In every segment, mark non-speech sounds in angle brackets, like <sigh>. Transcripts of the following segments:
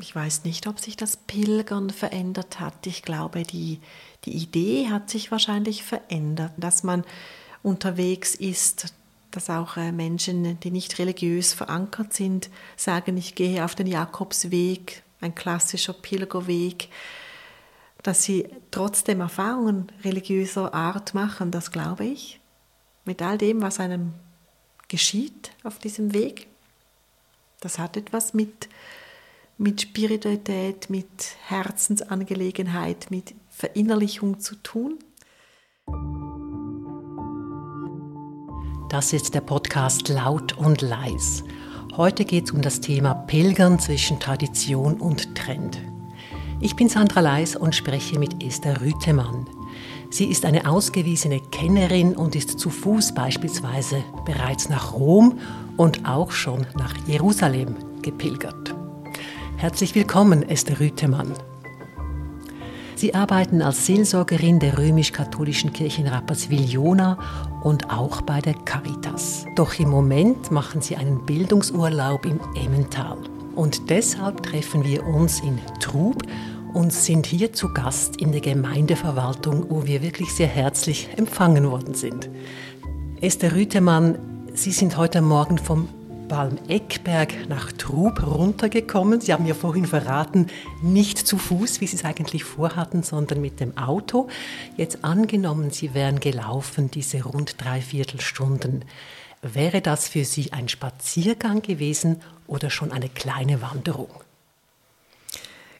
ich weiß nicht, ob sich das Pilgern verändert hat. Ich glaube, die, die Idee hat sich wahrscheinlich verändert, dass man unterwegs ist, dass auch äh, Menschen, die nicht religiös verankert sind, sagen, ich gehe auf den Jakobsweg, ein klassischer Pilgerweg, dass sie trotzdem Erfahrungen religiöser Art machen, das glaube ich, mit all dem, was einem geschieht auf diesem Weg. Das hat etwas mit, mit Spiritualität, mit Herzensangelegenheit, mit Verinnerlichung zu tun. Das ist der Podcast Laut und Leis. Heute geht es um das Thema Pilgern zwischen Tradition und Trend. Ich bin Sandra Leis und spreche mit Esther Rüthemann. Sie ist eine ausgewiesene Kennerin und ist zu Fuß beispielsweise bereits nach Rom und auch schon nach Jerusalem gepilgert. Herzlich willkommen, Esther Rüthemann. Sie arbeiten als Seelsorgerin der römisch-katholischen Kirche in Rapperswil-Jona und auch bei der Caritas. Doch im Moment machen sie einen Bildungsurlaub im Emmental. Und deshalb treffen wir uns in Trub und sind hier zu Gast in der Gemeindeverwaltung, wo wir wirklich sehr herzlich empfangen worden sind. Esther Rütemann, Sie sind heute Morgen vom Balm-Eckberg nach Trub runtergekommen. Sie haben ja vorhin verraten, nicht zu Fuß, wie Sie es eigentlich vorhatten, sondern mit dem Auto. Jetzt angenommen, Sie wären gelaufen, diese rund dreiviertel Stunden. Wäre das für Sie ein Spaziergang gewesen oder schon eine kleine Wanderung?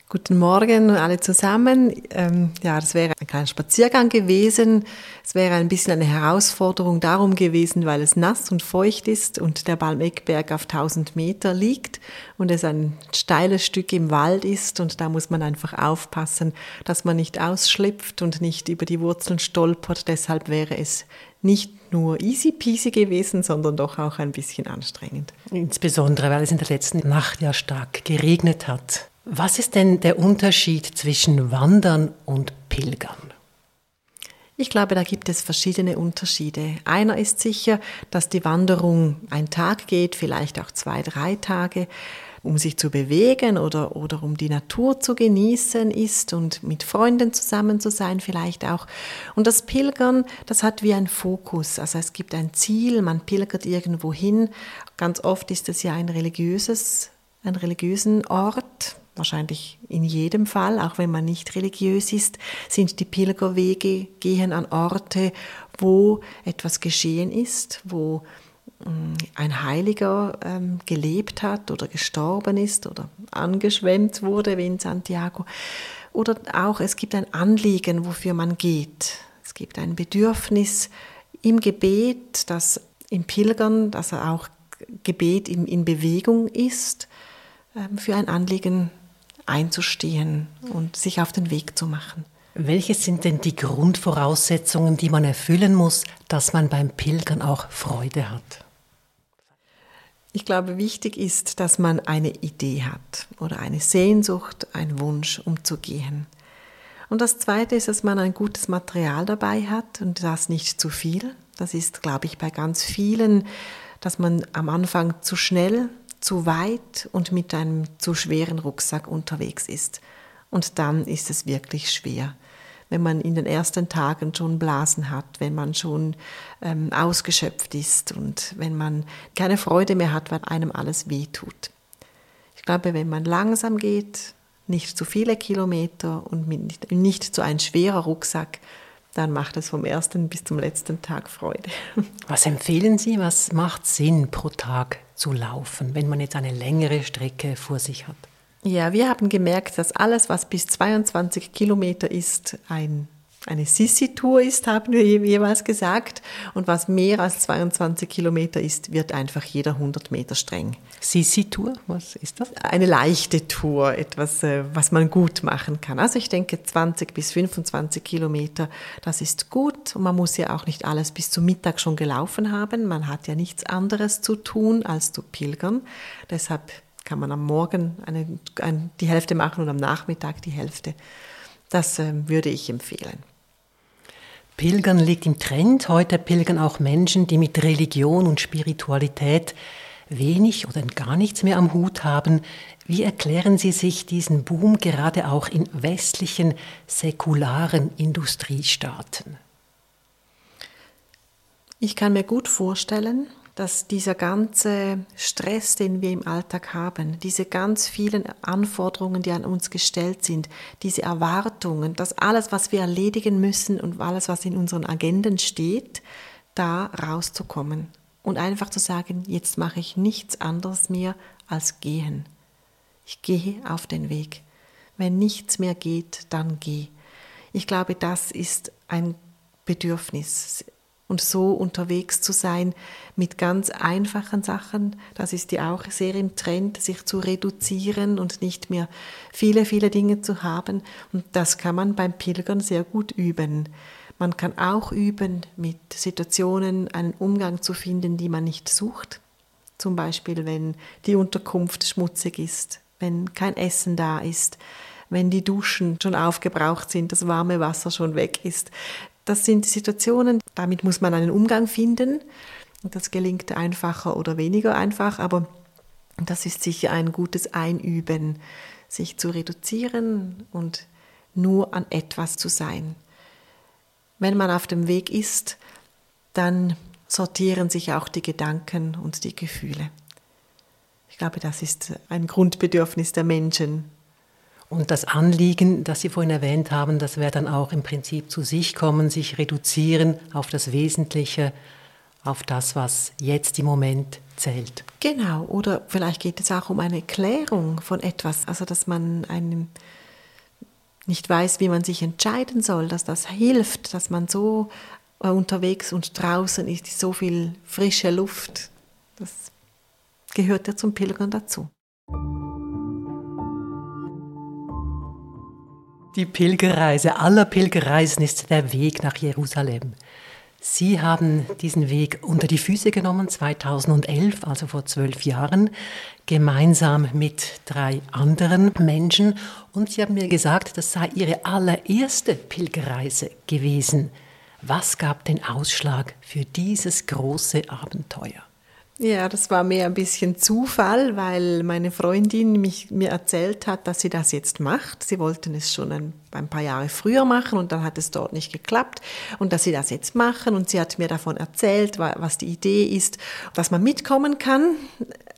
Guten Morgen alle zusammen. Ähm, ja, das wäre ein kleiner Spaziergang gewesen. Es wäre ein bisschen eine Herausforderung darum gewesen, weil es nass und feucht ist und der Balmeckberg auf 1000 Meter liegt und es ein steiles Stück im Wald ist und da muss man einfach aufpassen, dass man nicht ausschlüpft und nicht über die Wurzeln stolpert. Deshalb wäre es nicht nur easy peasy gewesen, sondern doch auch ein bisschen anstrengend. Insbesondere, weil es in der letzten Nacht ja stark geregnet hat. Was ist denn der Unterschied zwischen Wandern und Pilgern? Ich glaube, da gibt es verschiedene Unterschiede. Einer ist sicher, dass die Wanderung ein Tag geht, vielleicht auch zwei, drei Tage, um sich zu bewegen oder, oder um die Natur zu genießen ist und mit Freunden zusammen zu sein vielleicht auch. Und das Pilgern, das hat wie ein Fokus. Also es gibt ein Ziel, man pilgert irgendwo hin. Ganz oft ist es ja ein religiöses, ein religiösen Ort, wahrscheinlich in jedem Fall, auch wenn man nicht religiös ist, sind die Pilgerwege, gehen an Orte, wo etwas geschehen ist, wo mm, ein Heiliger ähm, gelebt hat oder gestorben ist oder angeschwemmt wurde wie in Santiago. Oder auch es gibt ein Anliegen, wofür man geht. Es gibt ein Bedürfnis im Gebet, das im Pilgern, dass auch Gebet in, in Bewegung ist, ähm, für ein Anliegen einzustehen und sich auf den Weg zu machen. Welche sind denn die Grundvoraussetzungen, die man erfüllen muss, dass man beim Pilgern auch Freude hat? Ich glaube, wichtig ist, dass man eine Idee hat oder eine Sehnsucht, einen Wunsch, um zu gehen. Und das Zweite ist, dass man ein gutes Material dabei hat und das nicht zu viel. Das ist, glaube ich, bei ganz vielen, dass man am Anfang zu schnell zu weit und mit einem zu schweren Rucksack unterwegs ist. Und dann ist es wirklich schwer. Wenn man in den ersten Tagen schon Blasen hat, wenn man schon ähm, ausgeschöpft ist und wenn man keine Freude mehr hat, weil einem alles weh tut. Ich glaube, wenn man langsam geht, nicht zu viele Kilometer und nicht, nicht zu ein schwerer Rucksack, dann macht es vom ersten bis zum letzten Tag Freude. <laughs> Was empfehlen Sie? Was macht Sinn pro Tag zu laufen, wenn man jetzt eine längere Strecke vor sich hat? Ja, wir haben gemerkt, dass alles, was bis 22 Kilometer ist, ein eine Sissi-Tour ist, haben wir jeweils gesagt. Und was mehr als 22 Kilometer ist, wird einfach jeder 100 Meter streng. Sissi-Tour, was ist das? Eine leichte Tour, etwas, äh, was man gut machen kann. Also ich denke 20 bis 25 Kilometer, das ist gut. Und man muss ja auch nicht alles bis zum Mittag schon gelaufen haben. Man hat ja nichts anderes zu tun, als zu pilgern. Deshalb kann man am Morgen eine, eine, die Hälfte machen und am Nachmittag die Hälfte. Das äh, würde ich empfehlen. Pilgern liegt im Trend. Heute pilgern auch Menschen, die mit Religion und Spiritualität wenig oder gar nichts mehr am Hut haben. Wie erklären Sie sich diesen Boom gerade auch in westlichen säkularen Industriestaaten? Ich kann mir gut vorstellen, dass dieser ganze Stress, den wir im Alltag haben, diese ganz vielen Anforderungen, die an uns gestellt sind, diese Erwartungen, dass alles, was wir erledigen müssen und alles, was in unseren Agenden steht, da rauszukommen und einfach zu sagen, jetzt mache ich nichts anderes mehr als gehen. Ich gehe auf den Weg. Wenn nichts mehr geht, dann geh. Ich glaube, das ist ein Bedürfnis und so unterwegs zu sein mit ganz einfachen Sachen. Das ist ja auch sehr im Trend, sich zu reduzieren und nicht mehr viele, viele Dinge zu haben. Und das kann man beim Pilgern sehr gut üben. Man kann auch üben, mit Situationen einen Umgang zu finden, die man nicht sucht. Zum Beispiel, wenn die Unterkunft schmutzig ist, wenn kein Essen da ist, wenn die Duschen schon aufgebraucht sind, das warme Wasser schon weg ist. Das sind Situationen, damit muss man einen Umgang finden. Das gelingt einfacher oder weniger einfach, aber das ist sicher ein gutes Einüben, sich zu reduzieren und nur an etwas zu sein. Wenn man auf dem Weg ist, dann sortieren sich auch die Gedanken und die Gefühle. Ich glaube, das ist ein Grundbedürfnis der Menschen, und das Anliegen, das Sie vorhin erwähnt haben, das wäre dann auch im Prinzip zu sich kommen, sich reduzieren auf das Wesentliche, auf das, was jetzt im Moment zählt. Genau, oder vielleicht geht es auch um eine Klärung von etwas, also dass man einem nicht weiß, wie man sich entscheiden soll, dass das hilft, dass man so äh, unterwegs und draußen ist, so viel frische Luft. Das gehört ja zum Pilgern dazu. Die Pilgerreise aller Pilgerreisen ist der Weg nach Jerusalem. Sie haben diesen Weg unter die Füße genommen 2011, also vor zwölf Jahren, gemeinsam mit drei anderen Menschen. Und Sie haben mir gesagt, das sei Ihre allererste Pilgerreise gewesen. Was gab den Ausschlag für dieses große Abenteuer? Ja, das war mehr ein bisschen Zufall, weil meine Freundin mich, mir erzählt hat, dass sie das jetzt macht. Sie wollten es schon ein, ein, paar Jahre früher machen und dann hat es dort nicht geklappt und dass sie das jetzt machen und sie hat mir davon erzählt, was die Idee ist, dass man mitkommen kann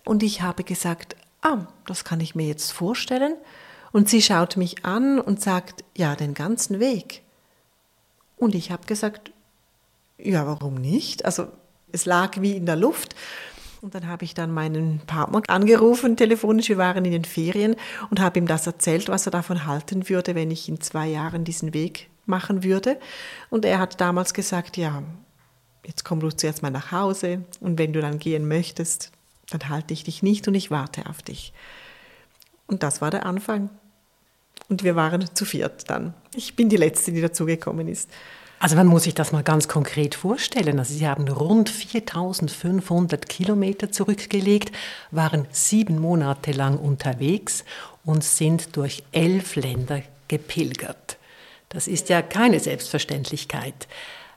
und ich habe gesagt, ah, das kann ich mir jetzt vorstellen und sie schaut mich an und sagt, ja, den ganzen Weg. Und ich habe gesagt, ja, warum nicht? Also es lag wie in der Luft. Und dann habe ich dann meinen Partner angerufen, telefonisch, wir waren in den Ferien und habe ihm das erzählt, was er davon halten würde, wenn ich in zwei Jahren diesen Weg machen würde. Und er hat damals gesagt, ja, jetzt komm du zuerst mal nach Hause und wenn du dann gehen möchtest, dann halte ich dich nicht und ich warte auf dich. Und das war der Anfang. Und wir waren zu viert dann. Ich bin die Letzte, die dazugekommen ist. Also man muss sich das mal ganz konkret vorstellen. Also Sie haben rund 4500 Kilometer zurückgelegt, waren sieben Monate lang unterwegs und sind durch elf Länder gepilgert. Das ist ja keine Selbstverständlichkeit.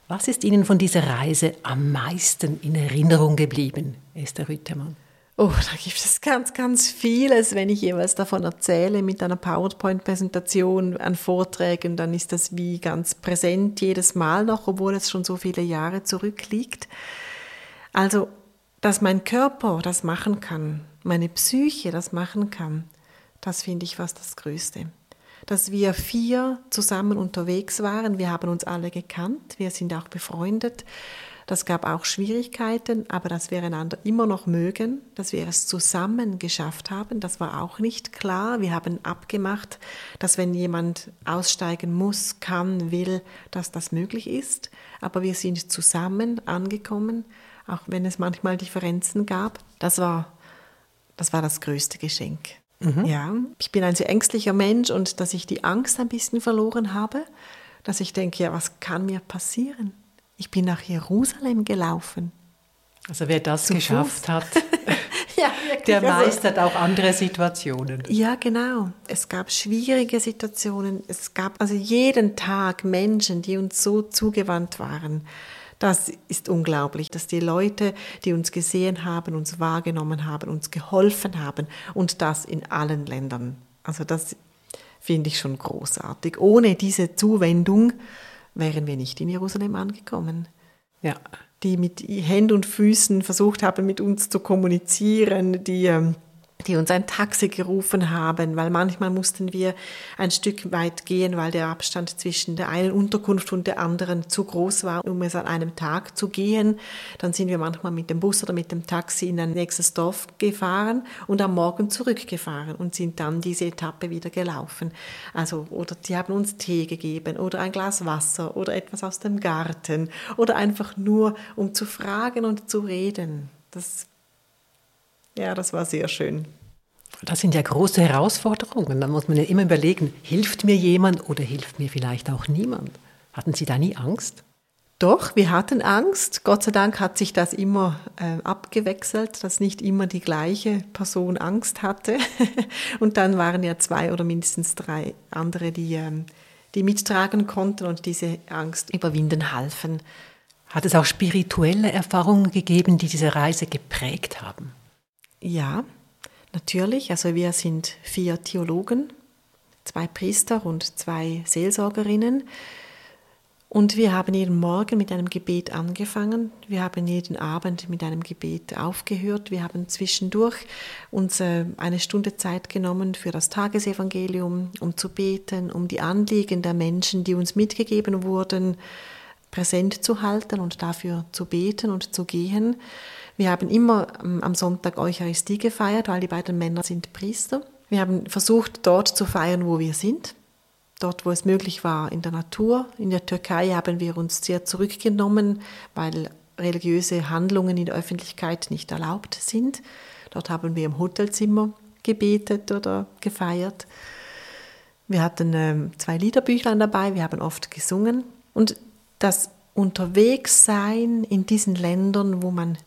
Was ist Ihnen von dieser Reise am meisten in Erinnerung geblieben, Esther Rüttemann? Oh, da gibt es ganz, ganz vieles. Wenn ich jeweils davon erzähle mit einer PowerPoint-Präsentation an Vorträgen, dann ist das wie ganz präsent jedes Mal noch, obwohl es schon so viele Jahre zurückliegt. Also, dass mein Körper das machen kann, meine Psyche das machen kann, das finde ich fast das Größte. Dass wir vier zusammen unterwegs waren, wir haben uns alle gekannt, wir sind auch befreundet das gab auch Schwierigkeiten, aber dass wir einander immer noch mögen, dass wir es zusammen geschafft haben, das war auch nicht klar. Wir haben abgemacht, dass wenn jemand aussteigen muss, kann, will, dass das möglich ist. Aber wir sind zusammen angekommen, auch wenn es manchmal Differenzen gab. Das war das, war das größte Geschenk. Mhm. Ja, ich bin ein sehr ängstlicher Mensch und dass ich die Angst ein bisschen verloren habe, dass ich denke, ja, was kann mir passieren? Ich bin nach Jerusalem gelaufen. Also wer das Zu geschafft Fuß. hat, <laughs> ja, der also meistert auch andere Situationen. Ja, genau. Es gab schwierige Situationen. Es gab also jeden Tag Menschen, die uns so zugewandt waren Das ist unglaublich, dass die Leute, die uns gesehen haben, uns wahrgenommen haben, uns geholfen haben und das in allen Ländern. Also das finde ich schon großartig. Ohne diese Zuwendung wären wir nicht in Jerusalem angekommen. Ja. Die mit Händen und Füßen versucht haben, mit uns zu kommunizieren, die ähm, die uns ein Taxi gerufen haben, weil manchmal mussten wir ein Stück weit gehen, weil der Abstand zwischen der einen Unterkunft und der anderen zu groß war, um es an einem Tag zu gehen. Dann sind wir manchmal mit dem Bus oder mit dem Taxi in ein nächstes Dorf gefahren und am Morgen zurückgefahren und sind dann diese Etappe wieder gelaufen. Also, oder die haben uns Tee gegeben oder ein Glas Wasser oder etwas aus dem Garten oder einfach nur, um zu fragen und zu reden. Das ja, das war sehr schön. Das sind ja große Herausforderungen. Da muss man ja immer überlegen, hilft mir jemand oder hilft mir vielleicht auch niemand? Hatten Sie da nie Angst? Doch, wir hatten Angst. Gott sei Dank hat sich das immer äh, abgewechselt, dass nicht immer die gleiche Person Angst hatte. <laughs> und dann waren ja zwei oder mindestens drei andere, die, ähm, die mittragen konnten und diese Angst überwinden halfen. Hat es auch spirituelle Erfahrungen gegeben, die diese Reise geprägt haben? Ja, natürlich. Also wir sind vier Theologen, zwei Priester und zwei Seelsorgerinnen. Und wir haben jeden Morgen mit einem Gebet angefangen. Wir haben jeden Abend mit einem Gebet aufgehört. Wir haben zwischendurch uns äh, eine Stunde Zeit genommen für das Tagesevangelium, um zu beten, um die Anliegen der Menschen, die uns mitgegeben wurden, präsent zu halten und dafür zu beten und zu gehen. Wir haben immer ähm, am Sonntag Eucharistie gefeiert, weil die beiden Männer sind Priester. Wir haben versucht, dort zu feiern, wo wir sind. Dort, wo es möglich war, in der Natur. In der Türkei haben wir uns sehr zurückgenommen, weil religiöse Handlungen in der Öffentlichkeit nicht erlaubt sind. Dort haben wir im Hotelzimmer gebetet oder gefeiert. Wir hatten ähm, zwei Liederbüchlein dabei, wir haben oft gesungen. Und das Unterwegssein in diesen Ländern, wo man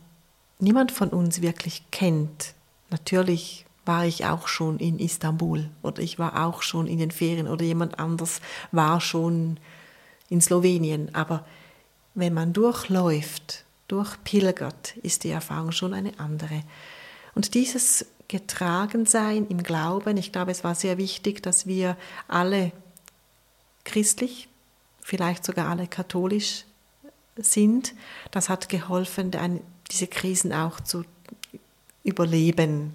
niemand von uns wirklich kennt. Natürlich war ich auch schon in Istanbul oder ich war auch schon in den Ferien oder jemand anders war schon in Slowenien. Aber wenn man durchläuft, durchpilgert, ist die Erfahrung schon eine andere. Und dieses Getragensein im Glauben, ich glaube, es war sehr wichtig, dass wir alle christlich, vielleicht sogar alle katholisch sind. Das hat geholfen, diese Krisen auch zu überleben,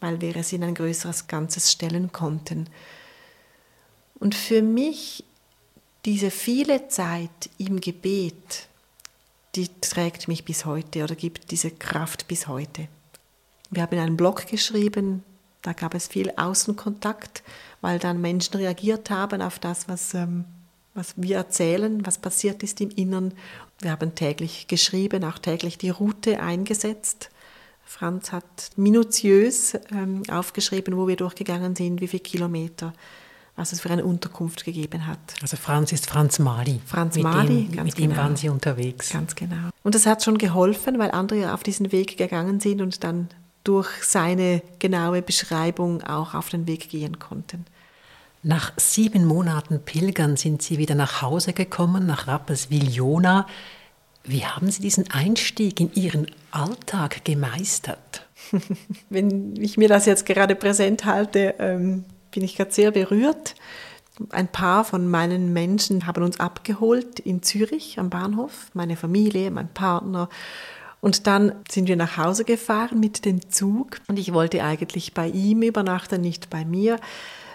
weil wir es in ein größeres Ganzes stellen konnten. Und für mich diese viele Zeit im Gebet, die trägt mich bis heute oder gibt diese Kraft bis heute. Wir haben einen Blog geschrieben, da gab es viel Außenkontakt, weil dann Menschen reagiert haben auf das, was ähm, was wir erzählen, was passiert ist im Innern. Wir haben täglich geschrieben, auch täglich die Route eingesetzt. Franz hat minutiös ähm, aufgeschrieben, wo wir durchgegangen sind, wie viele Kilometer, was es für eine Unterkunft gegeben hat. Also Franz ist Franz Mali. Franz mit Mali, dem, ganz mit genau. ihm waren Sie unterwegs. Ganz genau. Und das hat schon geholfen, weil andere auf diesen Weg gegangen sind und dann durch seine genaue Beschreibung auch auf den Weg gehen konnten. Nach sieben Monaten Pilgern sind Sie wieder nach Hause gekommen, nach Rapperswil-Jona. Wie haben Sie diesen Einstieg in Ihren Alltag gemeistert? <laughs> Wenn ich mir das jetzt gerade präsent halte, ähm, bin ich gerade sehr berührt. Ein paar von meinen Menschen haben uns abgeholt in Zürich am Bahnhof, meine Familie, mein Partner. Und dann sind wir nach Hause gefahren mit dem Zug und ich wollte eigentlich bei ihm übernachten, nicht bei mir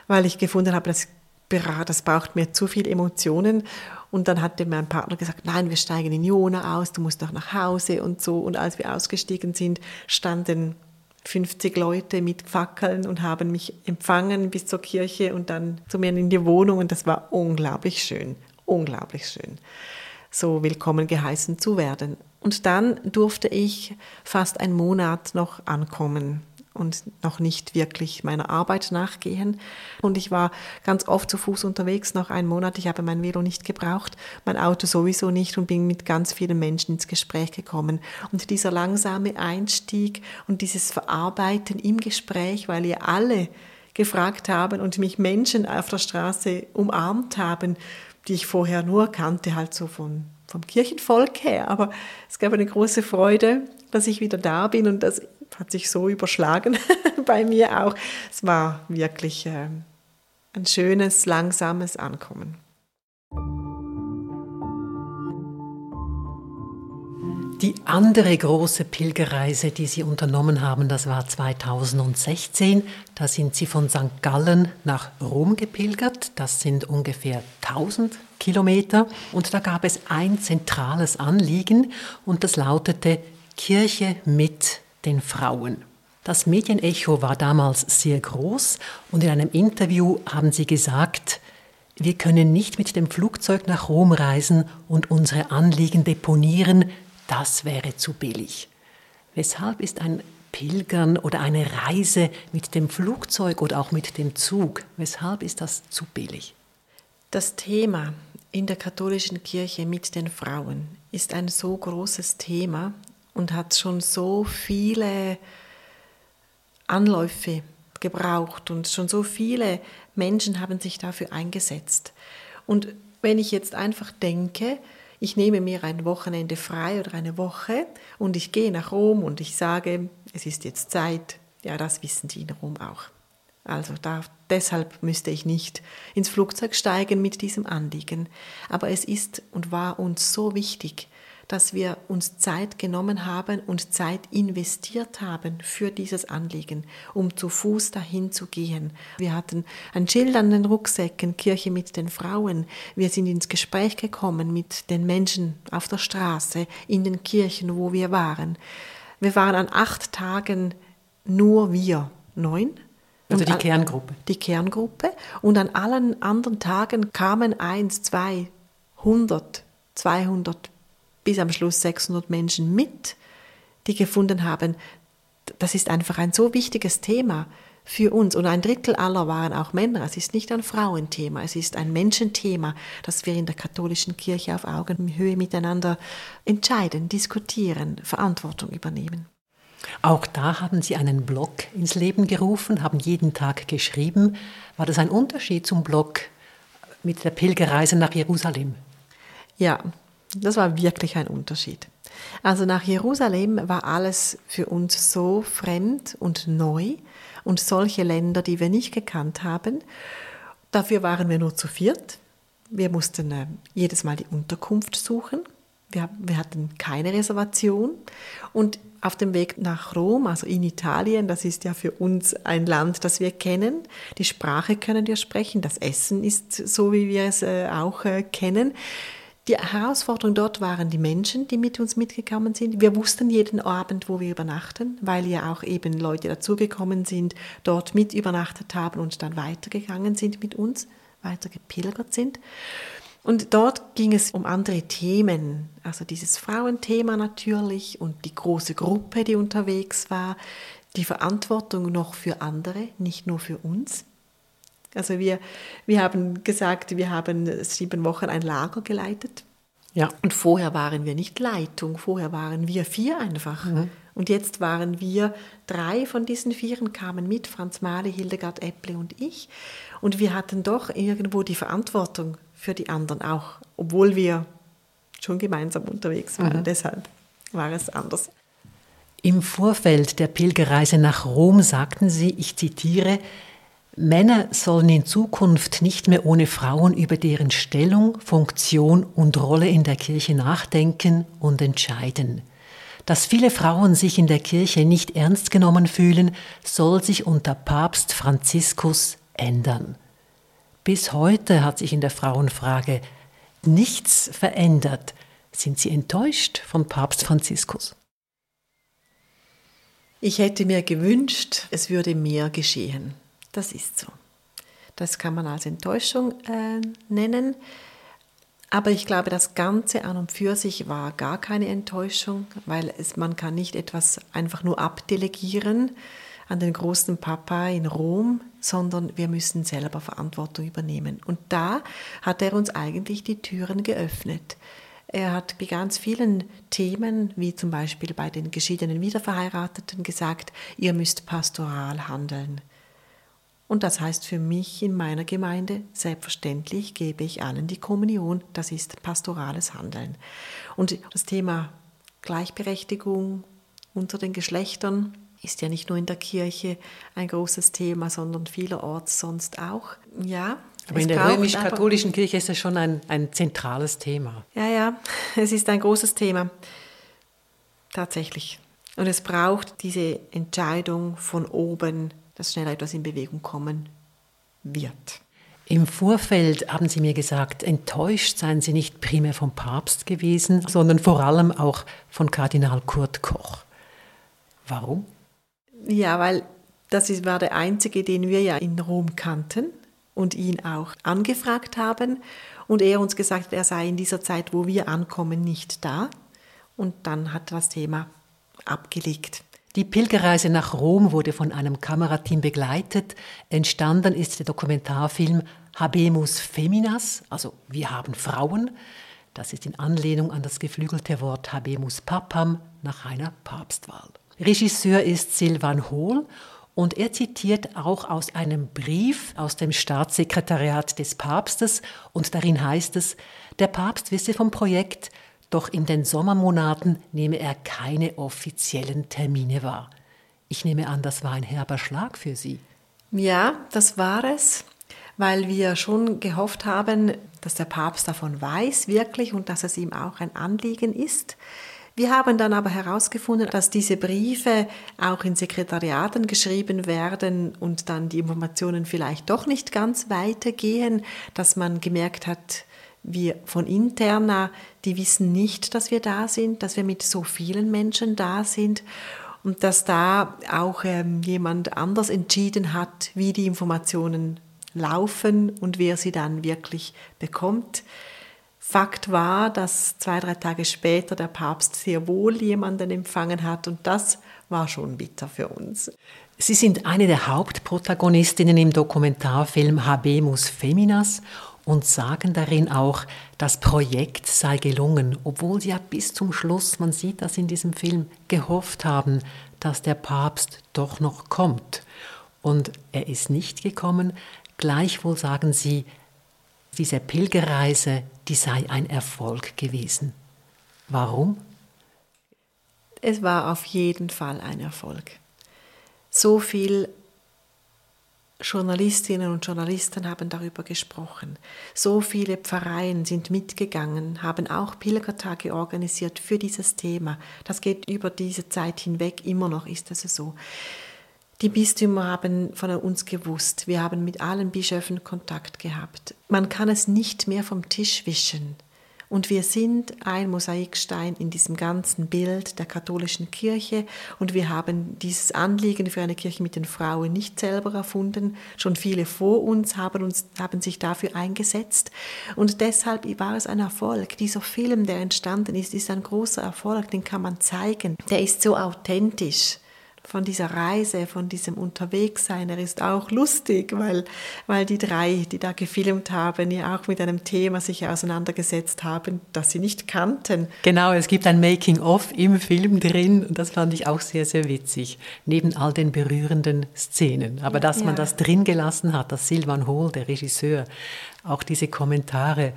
weil ich gefunden habe, das, das braucht mir zu viel Emotionen. Und dann hatte mein Partner gesagt, nein, wir steigen in Jona aus, du musst doch nach Hause und so. Und als wir ausgestiegen sind, standen 50 Leute mit Fackeln und haben mich empfangen bis zur Kirche und dann zu mir in die Wohnung. Und das war unglaublich schön, unglaublich schön, so willkommen geheißen zu werden. Und dann durfte ich fast einen Monat noch ankommen und noch nicht wirklich meiner Arbeit nachgehen. Und ich war ganz oft zu Fuß unterwegs, noch einen Monat. Ich habe mein Velo nicht gebraucht, mein Auto sowieso nicht und bin mit ganz vielen Menschen ins Gespräch gekommen. Und dieser langsame Einstieg und dieses Verarbeiten im Gespräch, weil ihr alle gefragt haben und mich Menschen auf der Straße umarmt haben, die ich vorher nur kannte, halt so von vom Kirchenvolk her, aber es gab eine große Freude, dass ich wieder da bin und das hat sich so überschlagen <laughs> bei mir auch. Es war wirklich äh, ein schönes, langsames Ankommen. Die andere große Pilgerreise, die Sie unternommen haben, das war 2016. Da sind Sie von St. Gallen nach Rom gepilgert. Das sind ungefähr 1000 Kilometer. Und da gab es ein zentrales Anliegen und das lautete Kirche mit den Frauen. Das Medienecho war damals sehr groß und in einem Interview haben Sie gesagt, wir können nicht mit dem Flugzeug nach Rom reisen und unsere Anliegen deponieren, das wäre zu billig. Weshalb ist ein Pilgern oder eine Reise mit dem Flugzeug oder auch mit dem Zug, weshalb ist das zu billig? Das Thema in der katholischen Kirche mit den Frauen ist ein so großes Thema und hat schon so viele Anläufe gebraucht und schon so viele Menschen haben sich dafür eingesetzt. Und wenn ich jetzt einfach denke, ich nehme mir ein Wochenende frei oder eine Woche und ich gehe nach Rom und ich sage, es ist jetzt Zeit. Ja, das wissen die in Rom auch. Also da, deshalb müsste ich nicht ins Flugzeug steigen mit diesem Anliegen. Aber es ist und war uns so wichtig, dass wir uns Zeit genommen haben und Zeit investiert haben für dieses Anliegen, um zu Fuß dahin zu gehen. Wir hatten ein Schild an den Rucksäcken, Kirche mit den Frauen. Wir sind ins Gespräch gekommen mit den Menschen auf der Straße, in den Kirchen, wo wir waren. Wir waren an acht Tagen nur wir, neun. Also die Kerngruppe. Die Kerngruppe. Und an allen anderen Tagen kamen eins, zwei, hundert, zweihundert bis am Schluss 600 Menschen mit, die gefunden haben, das ist einfach ein so wichtiges Thema für uns. Und ein Drittel aller waren auch Männer. Es ist nicht ein Frauenthema, es ist ein Menschenthema, das wir in der katholischen Kirche auf Augenhöhe miteinander entscheiden, diskutieren, Verantwortung übernehmen. Auch da haben Sie einen Blog ins Leben gerufen, haben jeden Tag geschrieben. War das ein Unterschied zum Blog mit der Pilgerreise nach Jerusalem? Ja, das war wirklich ein Unterschied. Also nach Jerusalem war alles für uns so fremd und neu und solche Länder, die wir nicht gekannt haben. Dafür waren wir nur zu viert. Wir mussten äh, jedes Mal die Unterkunft suchen. Wir, wir, hatten keine Reservation. Und auf dem Weg nach Rom, also in Italien, das ist ja für uns ein Land, das wir kennen. Die Sprache können wir sprechen. Das Essen ist so, wie wir es äh, auch äh, kennen. Die Herausforderung dort waren die Menschen, die mit uns mitgekommen sind. Wir wussten jeden Abend, wo wir übernachten, weil ja auch eben Leute dazugekommen sind, dort mit übernachtet haben und dann weitergegangen sind mit uns, weiter gepilgert sind. Und dort ging es um andere Themen, also dieses Frauenthema natürlich und die große Gruppe, die unterwegs war, die Verantwortung noch für andere, nicht nur für uns. Also wir, wir haben gesagt, wir haben sieben Wochen ein Lager geleitet. Ja. Und vorher waren wir nicht Leitung, vorher waren wir vier einfach. Mhm. Und jetzt waren wir drei von diesen vieren, kamen mit, Franz Mali, Hildegard Epple und ich. Und wir hatten doch irgendwo die Verantwortung für die anderen auch, obwohl wir schon gemeinsam unterwegs waren. Mhm. Deshalb war es anders. Im Vorfeld der Pilgerreise nach Rom sagten Sie, ich zitiere, Männer sollen in Zukunft nicht mehr ohne Frauen über deren Stellung, Funktion und Rolle in der Kirche nachdenken und entscheiden. Dass viele Frauen sich in der Kirche nicht ernst genommen fühlen, soll sich unter Papst Franziskus ändern. Bis heute hat sich in der Frauenfrage nichts verändert. Sind Sie enttäuscht von Papst Franziskus? Ich hätte mir gewünscht, es würde mehr geschehen. Das ist so. Das kann man als Enttäuschung äh, nennen. Aber ich glaube, das Ganze an und für sich war gar keine Enttäuschung, weil es, man kann nicht etwas einfach nur abdelegieren an den großen Papa in Rom, sondern wir müssen selber Verantwortung übernehmen. Und da hat er uns eigentlich die Türen geöffnet. Er hat bei ganz vielen Themen, wie zum Beispiel bei den geschiedenen Wiederverheirateten, gesagt, ihr müsst pastoral handeln. Und das heißt für mich in meiner Gemeinde, selbstverständlich gebe ich allen die Kommunion. Das ist pastorales Handeln. Und das Thema Gleichberechtigung unter den Geschlechtern ist ja nicht nur in der Kirche ein großes Thema, sondern vielerorts sonst auch. Ja. Aber in der römisch-katholischen Kirche ist es schon ein, ein zentrales Thema. Ja, ja, <laughs> es ist ein großes Thema. Tatsächlich. Und es braucht diese Entscheidung von oben, dass schnell etwas in Bewegung kommen wird. Im Vorfeld haben Sie mir gesagt, enttäuscht seien Sie nicht primär vom Papst gewesen, sondern vor allem auch von Kardinal Kurt Koch. Warum? Ja, weil das war der einzige, den wir ja in Rom kannten und ihn auch angefragt haben. Und er uns gesagt, er sei in dieser Zeit, wo wir ankommen, nicht da. Und dann hat das Thema abgelegt. Die Pilgerreise nach Rom wurde von einem Kamerateam begleitet. Entstanden ist der Dokumentarfilm Habemus Feminas, also Wir haben Frauen. Das ist in Anlehnung an das geflügelte Wort Habemus Papam nach einer Papstwahl. Regisseur ist Silvan Hohl und er zitiert auch aus einem Brief aus dem Staatssekretariat des Papstes und darin heißt es, der Papst wisse vom Projekt, doch in den Sommermonaten nehme er keine offiziellen Termine wahr. Ich nehme an, das war ein herber Schlag für Sie. Ja, das war es, weil wir schon gehofft haben, dass der Papst davon weiß, wirklich, und dass es ihm auch ein Anliegen ist. Wir haben dann aber herausgefunden, dass diese Briefe auch in Sekretariaten geschrieben werden und dann die Informationen vielleicht doch nicht ganz weitergehen, dass man gemerkt hat, wir von interna, die wissen nicht, dass wir da sind, dass wir mit so vielen Menschen da sind und dass da auch ähm, jemand anders entschieden hat, wie die Informationen laufen und wer sie dann wirklich bekommt. Fakt war, dass zwei, drei Tage später der Papst sehr wohl jemanden empfangen hat und das war schon bitter für uns. Sie sind eine der Hauptprotagonistinnen im Dokumentarfilm Habemus Feminas und sagen darin auch, das Projekt sei gelungen, obwohl sie ja bis zum Schluss, man sieht das in diesem Film, gehofft haben, dass der Papst doch noch kommt. Und er ist nicht gekommen. Gleichwohl sagen sie, diese Pilgerreise, die sei ein Erfolg gewesen. Warum? Es war auf jeden Fall ein Erfolg. So viel Journalistinnen und Journalisten haben darüber gesprochen. So viele Pfarreien sind mitgegangen, haben auch Pilgertage organisiert für dieses Thema. Das geht über diese Zeit hinweg, immer noch ist es so. Die Bistümer haben von uns gewusst, wir haben mit allen Bischöfen Kontakt gehabt. Man kann es nicht mehr vom Tisch wischen. Und wir sind ein Mosaikstein in diesem ganzen Bild der katholischen Kirche und wir haben dieses Anliegen für eine Kirche mit den Frauen nicht selber erfunden. Schon viele vor uns haben, uns, haben sich dafür eingesetzt und deshalb war es ein Erfolg. Dieser Film, der entstanden ist, ist ein großer Erfolg, den kann man zeigen. Der ist so authentisch von dieser Reise, von diesem Unterwegssein. Er ist auch lustig, weil, weil die drei, die da gefilmt haben, ja auch mit einem Thema sich auseinandergesetzt haben, das sie nicht kannten. Genau, es gibt ein Making-of im Film drin und das fand ich auch sehr, sehr witzig, neben all den berührenden Szenen. Aber dass ja. man das drin gelassen hat, dass Silvan Hohl, der Regisseur, auch diese Kommentare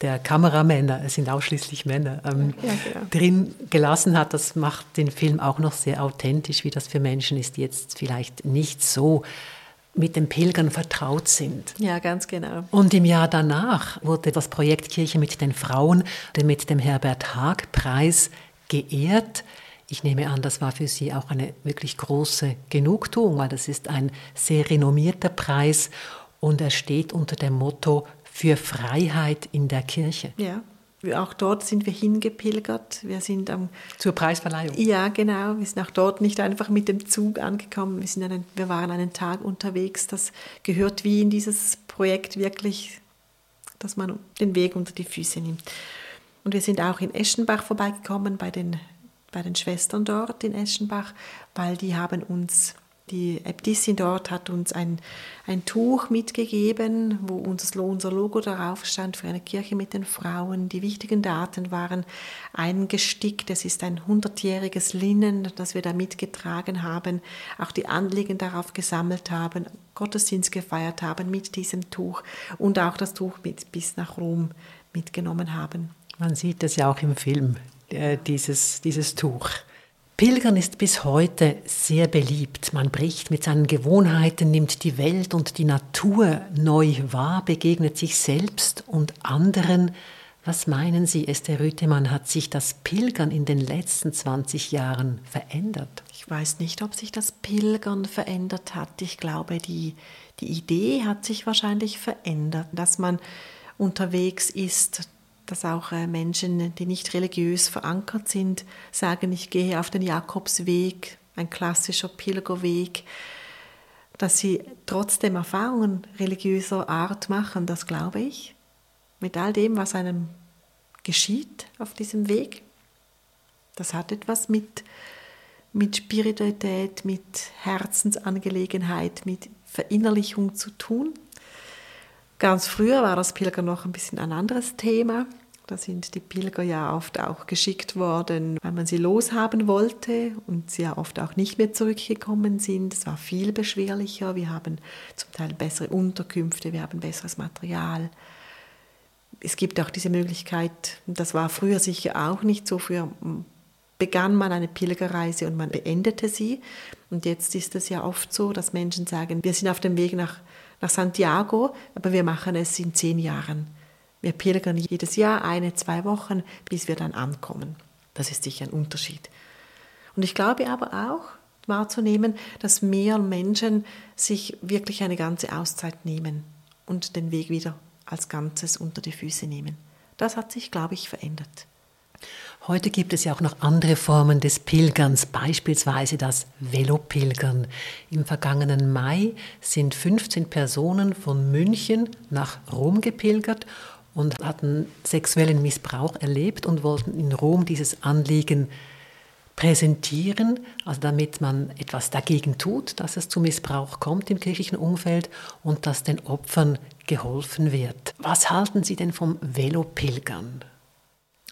der Kameramänner, es sind ausschließlich Männer, ähm, ja, genau. drin gelassen hat, das macht den Film auch noch sehr authentisch, wie das für Menschen ist, die jetzt vielleicht nicht so mit den Pilgern vertraut sind. Ja, ganz genau. Und im Jahr danach wurde das Projekt Kirche mit den Frauen mit dem Herbert Haag Preis geehrt. Ich nehme an, das war für Sie auch eine wirklich große Genugtuung, weil das ist ein sehr renommierter Preis und er steht unter dem Motto für Freiheit in der Kirche. Ja. Auch dort sind wir hingepilgert. Wir sind am zur Preisverleihung. Ja, genau. Wir sind auch dort nicht einfach mit dem Zug angekommen. Wir, sind einen, wir waren einen Tag unterwegs. Das gehört wie in dieses Projekt wirklich, dass man den Weg unter die Füße nimmt. Und wir sind auch in Eschenbach vorbeigekommen bei den, bei den Schwestern dort in Eschenbach, weil die haben uns die Äbtissin dort hat uns ein, ein Tuch mitgegeben, wo unser, Logo darauf stand für eine Kirche mit den Frauen. Die wichtigen Daten waren eingestickt. Es ist ein hundertjähriges Linnen, das wir da mitgetragen haben. Auch die Anliegen darauf gesammelt haben, Gottesdienst gefeiert haben mit diesem Tuch und auch das Tuch mit, bis nach Rom mitgenommen haben. Man sieht das ja auch im Film, äh, dieses, dieses Tuch. Pilgern ist bis heute sehr beliebt. Man bricht mit seinen Gewohnheiten, nimmt die Welt und die Natur neu wahr, begegnet sich selbst und anderen. Was meinen Sie, Esther Rüthemann, hat sich das Pilgern in den letzten 20 Jahren verändert? Ich weiß nicht, ob sich das Pilgern verändert hat. Ich glaube, die, die Idee hat sich wahrscheinlich verändert, dass man unterwegs ist, dass auch äh, Menschen, die nicht religiös verankert sind, sagen, ich gehe auf den Jakobsweg, ein klassischer Pilgerweg, dass sie trotzdem Erfahrungen religiöser Art machen, das glaube ich, mit all dem, was einem geschieht auf diesem Weg. Das hat etwas mit, mit Spiritualität, mit Herzensangelegenheit, mit Verinnerlichung zu tun. Ganz früher war das Pilger noch ein bisschen ein anderes Thema. Da sind die Pilger ja oft auch geschickt worden, weil man sie loshaben wollte und sie ja oft auch nicht mehr zurückgekommen sind. Es war viel beschwerlicher. Wir haben zum Teil bessere Unterkünfte, wir haben besseres Material. Es gibt auch diese Möglichkeit, das war früher sicher auch nicht so, früher begann man eine Pilgerreise und man beendete sie. Und jetzt ist es ja oft so, dass Menschen sagen, wir sind auf dem Weg nach, nach Santiago, aber wir machen es in zehn Jahren. Wir pilgern jedes Jahr eine, zwei Wochen, bis wir dann ankommen. Das ist sicher ein Unterschied. Und ich glaube aber auch wahrzunehmen, dass mehr Menschen sich wirklich eine ganze Auszeit nehmen und den Weg wieder als Ganzes unter die Füße nehmen. Das hat sich, glaube ich, verändert. Heute gibt es ja auch noch andere Formen des Pilgerns, beispielsweise das Velopilgern. Im vergangenen Mai sind 15 Personen von München nach Rom gepilgert und hatten sexuellen Missbrauch erlebt und wollten in Rom dieses Anliegen präsentieren, also damit man etwas dagegen tut, dass es zu Missbrauch kommt im kirchlichen Umfeld und dass den Opfern geholfen wird. Was halten Sie denn vom Velopilgern?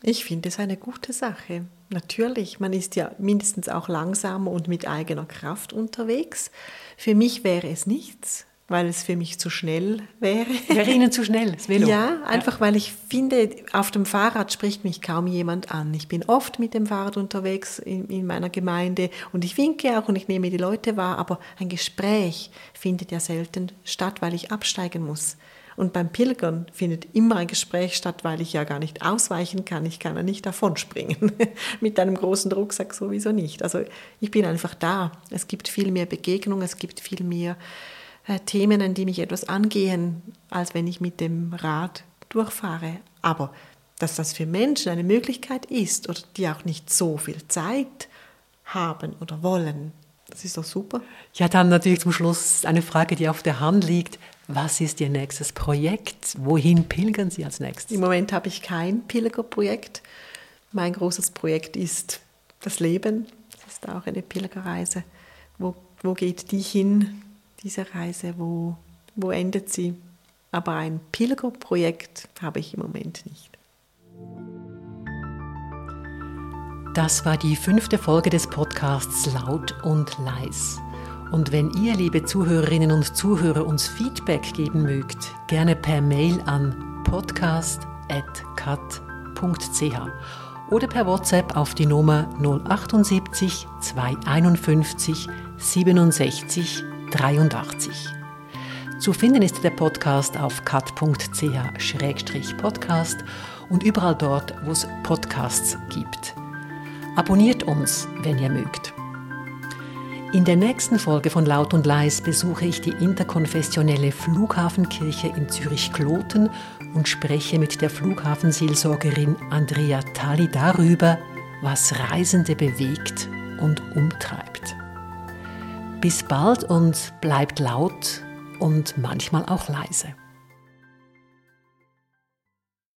Ich finde es eine gute Sache. Natürlich, man ist ja mindestens auch langsamer und mit eigener Kraft unterwegs. Für mich wäre es nichts weil es für mich zu schnell wäre. Wäre Ihnen zu schnell, das Velo? Ja, einfach ja. weil ich finde, auf dem Fahrrad spricht mich kaum jemand an. Ich bin oft mit dem Fahrrad unterwegs in, in meiner Gemeinde und ich winke auch und ich nehme die Leute wahr, aber ein Gespräch findet ja selten statt, weil ich absteigen muss. Und beim Pilgern findet immer ein Gespräch statt, weil ich ja gar nicht ausweichen kann. Ich kann ja nicht davonspringen. <laughs> Mit einem großen Rucksack sowieso nicht. Also ich bin einfach da. Es gibt viel mehr Begegnung, es gibt viel mehr Themen, an die mich etwas angehen, als wenn ich mit dem Rad durchfahre. Aber dass das für Menschen eine Möglichkeit ist oder die auch nicht so viel Zeit haben oder wollen, das ist doch super. Ja, dann natürlich zum Schluss eine Frage, die auf der Hand liegt. Was ist Ihr nächstes Projekt? Wohin pilgern Sie als nächstes? Im Moment habe ich kein Pilgerprojekt. Mein großes Projekt ist das Leben. Das ist auch eine Pilgerreise. Wo, wo geht die hin? Diese Reise, wo, wo endet sie? Aber ein Pilgerprojekt habe ich im Moment nicht. Das war die fünfte Folge des Podcasts Laut und Leis. Und wenn ihr, liebe Zuhörerinnen und Zuhörer, uns Feedback geben mögt, gerne per Mail an podcast.cat.ch oder per WhatsApp auf die Nummer 078 251 67 83. Zu finden ist der Podcast auf cut.ch-podcast und überall dort, wo es Podcasts gibt. Abonniert uns, wenn ihr mögt. In der nächsten Folge von Laut und Leis besuche ich die interkonfessionelle Flughafenkirche in Zürich-Kloten und spreche mit der Flughafenseelsorgerin Andrea Tali darüber, was Reisende bewegt und umtreibt. Bis bald und bleibt laut und manchmal auch leise.